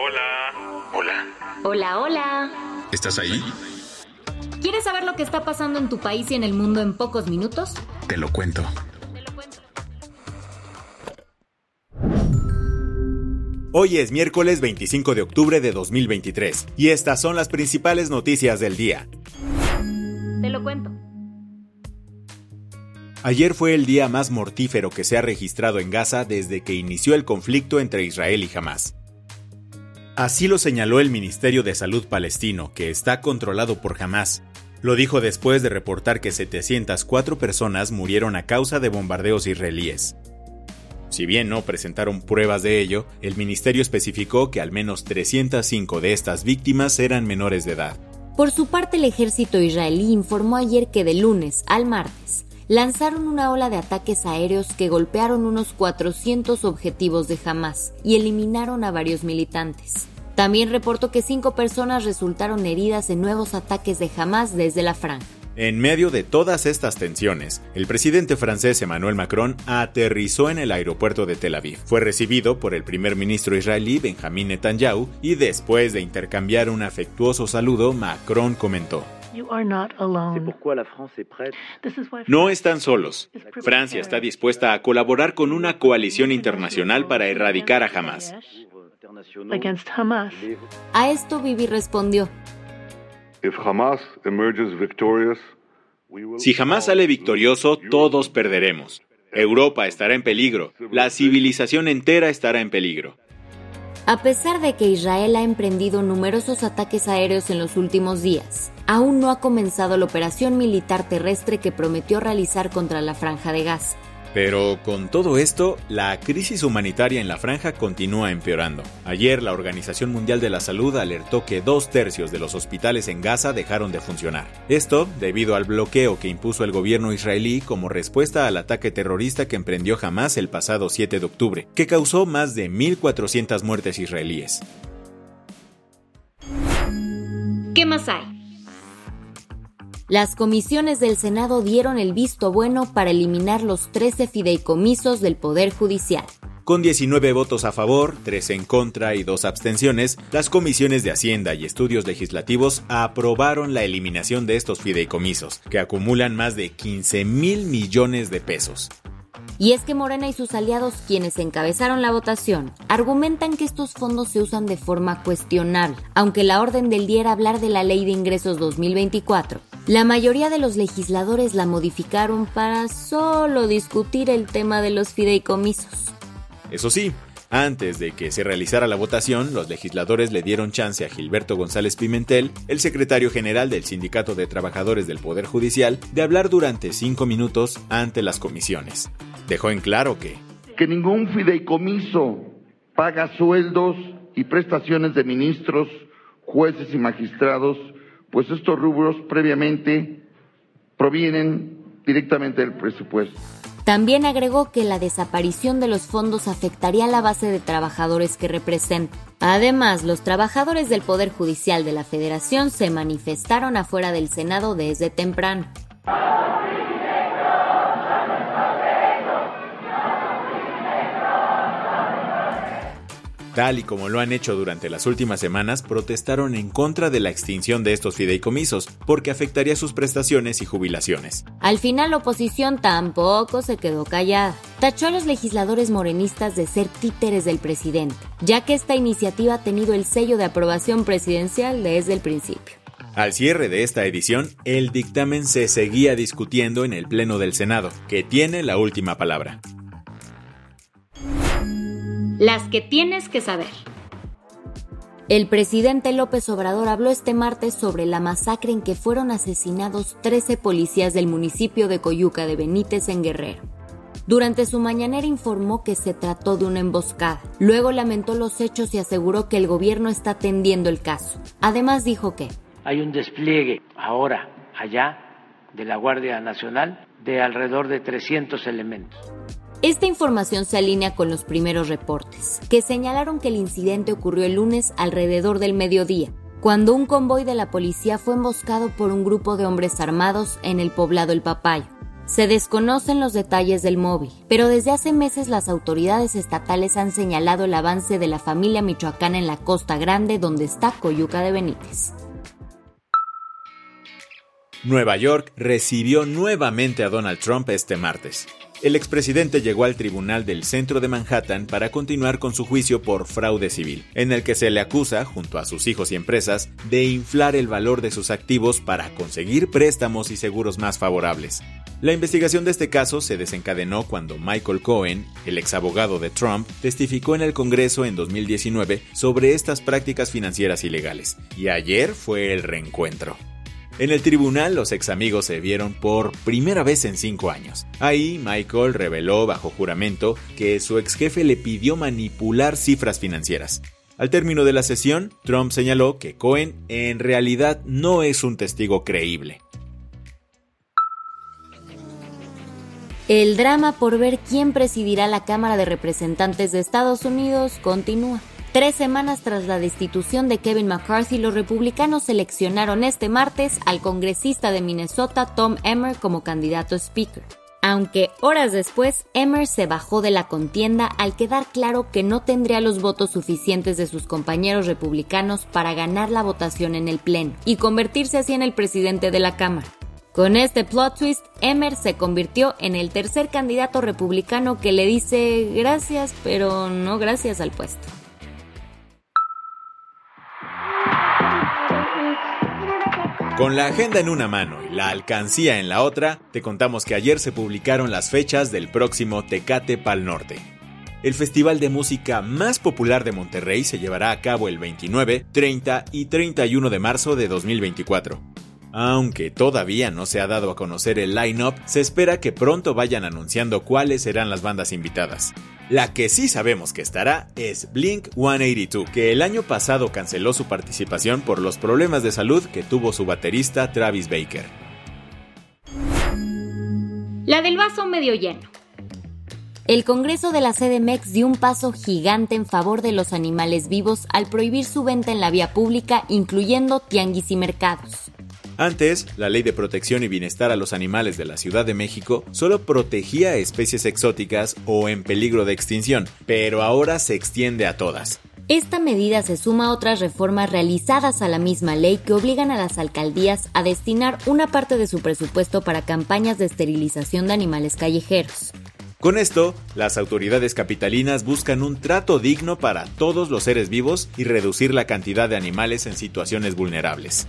Hola. Hola. Hola, hola. ¿Estás ahí? ¿Quieres saber lo que está pasando en tu país y en el mundo en pocos minutos? Te lo cuento. Hoy es miércoles 25 de octubre de 2023 y estas son las principales noticias del día. Te lo cuento. Ayer fue el día más mortífero que se ha registrado en Gaza desde que inició el conflicto entre Israel y Hamas. Así lo señaló el Ministerio de Salud palestino, que está controlado por Hamas. Lo dijo después de reportar que 704 personas murieron a causa de bombardeos israelíes. Si bien no presentaron pruebas de ello, el ministerio especificó que al menos 305 de estas víctimas eran menores de edad. Por su parte, el ejército israelí informó ayer que de lunes al martes lanzaron una ola de ataques aéreos que golpearon unos 400 objetivos de Hamas y eliminaron a varios militantes. También reportó que cinco personas resultaron heridas en nuevos ataques de Hamas desde la franja. En medio de todas estas tensiones, el presidente francés Emmanuel Macron aterrizó en el aeropuerto de Tel Aviv. Fue recibido por el primer ministro israelí Benjamin Netanyahu y después de intercambiar un afectuoso saludo, Macron comentó. No están solos. Francia está dispuesta a colaborar con una coalición internacional para erradicar a Hamas. A esto Bibi respondió. Si Hamas sale victorioso, todos perderemos. Europa estará en peligro. La civilización entera estará en peligro. A pesar de que Israel ha emprendido numerosos ataques aéreos en los últimos días, aún no ha comenzado la operación militar terrestre que prometió realizar contra la franja de Gaza. Pero con todo esto, la crisis humanitaria en la franja continúa empeorando. Ayer la Organización Mundial de la Salud alertó que dos tercios de los hospitales en Gaza dejaron de funcionar. Esto debido al bloqueo que impuso el gobierno israelí como respuesta al ataque terrorista que emprendió Hamas el pasado 7 de octubre, que causó más de 1.400 muertes israelíes. ¿Qué más hay? Las comisiones del Senado dieron el visto bueno para eliminar los 13 fideicomisos del Poder Judicial. Con 19 votos a favor, 3 en contra y 2 abstenciones, las comisiones de Hacienda y Estudios Legislativos aprobaron la eliminación de estos fideicomisos, que acumulan más de 15 mil millones de pesos. Y es que Morena y sus aliados, quienes encabezaron la votación, argumentan que estos fondos se usan de forma cuestionable, aunque la orden del día era hablar de la Ley de Ingresos 2024. La mayoría de los legisladores la modificaron para solo discutir el tema de los fideicomisos. Eso sí, antes de que se realizara la votación, los legisladores le dieron chance a Gilberto González Pimentel, el secretario general del Sindicato de Trabajadores del Poder Judicial, de hablar durante cinco minutos ante las comisiones. Dejó en claro que... Que ningún fideicomiso paga sueldos y prestaciones de ministros, jueces y magistrados, pues estos rubros previamente provienen directamente del presupuesto. También agregó que la desaparición de los fondos afectaría la base de trabajadores que representan. Además, los trabajadores del Poder Judicial de la Federación se manifestaron afuera del Senado desde temprano. Tal y como lo han hecho durante las últimas semanas, protestaron en contra de la extinción de estos fideicomisos, porque afectaría sus prestaciones y jubilaciones. Al final la oposición tampoco se quedó callada. Tachó a los legisladores morenistas de ser títeres del presidente, ya que esta iniciativa ha tenido el sello de aprobación presidencial desde el principio. Al cierre de esta edición, el dictamen se seguía discutiendo en el Pleno del Senado, que tiene la última palabra. Las que tienes que saber. El presidente López Obrador habló este martes sobre la masacre en que fueron asesinados 13 policías del municipio de Coyuca de Benítez en Guerrero. Durante su mañanera informó que se trató de una emboscada. Luego lamentó los hechos y aseguró que el gobierno está atendiendo el caso. Además dijo que hay un despliegue ahora allá de la Guardia Nacional de alrededor de 300 elementos. Esta información se alinea con los primeros reportes, que señalaron que el incidente ocurrió el lunes alrededor del mediodía, cuando un convoy de la policía fue emboscado por un grupo de hombres armados en el poblado El Papayo. Se desconocen los detalles del móvil, pero desde hace meses las autoridades estatales han señalado el avance de la familia michoacana en la Costa Grande donde está Coyuca de Benítez. Nueva York recibió nuevamente a Donald Trump este martes. El expresidente llegó al tribunal del centro de Manhattan para continuar con su juicio por fraude civil, en el que se le acusa, junto a sus hijos y empresas, de inflar el valor de sus activos para conseguir préstamos y seguros más favorables. La investigación de este caso se desencadenó cuando Michael Cohen, el exabogado de Trump, testificó en el Congreso en 2019 sobre estas prácticas financieras ilegales, y ayer fue el reencuentro. En el tribunal, los ex amigos se vieron por primera vez en cinco años. Ahí, Michael reveló bajo juramento que su ex jefe le pidió manipular cifras financieras. Al término de la sesión, Trump señaló que Cohen en realidad no es un testigo creíble. El drama por ver quién presidirá la Cámara de Representantes de Estados Unidos continúa. Tres semanas tras la destitución de Kevin McCarthy, los republicanos seleccionaron este martes al congresista de Minnesota Tom Emmer como candidato Speaker. Aunque horas después, Emmer se bajó de la contienda al quedar claro que no tendría los votos suficientes de sus compañeros republicanos para ganar la votación en el Pleno y convertirse así en el presidente de la Cámara. Con este plot twist, Emmer se convirtió en el tercer candidato republicano que le dice gracias, pero no gracias al puesto. Con la agenda en una mano y la alcancía en la otra, te contamos que ayer se publicaron las fechas del próximo Tecate Pal Norte. El festival de música más popular de Monterrey se llevará a cabo el 29, 30 y 31 de marzo de 2024. Aunque todavía no se ha dado a conocer el line-up, se espera que pronto vayan anunciando cuáles serán las bandas invitadas. La que sí sabemos que estará es Blink 182, que el año pasado canceló su participación por los problemas de salud que tuvo su baterista Travis Baker. La del vaso medio lleno. El Congreso de la CDMEX dio un paso gigante en favor de los animales vivos al prohibir su venta en la vía pública, incluyendo tianguis y mercados. Antes, la Ley de Protección y Bienestar a los Animales de la Ciudad de México solo protegía a especies exóticas o en peligro de extinción, pero ahora se extiende a todas. Esta medida se suma a otras reformas realizadas a la misma ley que obligan a las alcaldías a destinar una parte de su presupuesto para campañas de esterilización de animales callejeros. Con esto, las autoridades capitalinas buscan un trato digno para todos los seres vivos y reducir la cantidad de animales en situaciones vulnerables.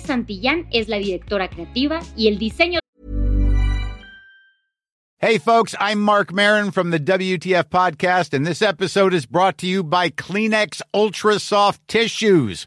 Santillán es la directora creativa y el diseño Hey folks, I'm Mark Marin from the WTF podcast and this episode is brought to you by Kleenex Ultra Soft Tissues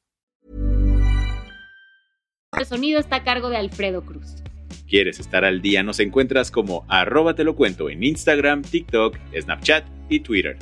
El sonido está a cargo de Alfredo Cruz. ¿Quieres estar al día? Nos encuentras como arroba te lo cuento en Instagram, TikTok, Snapchat y Twitter.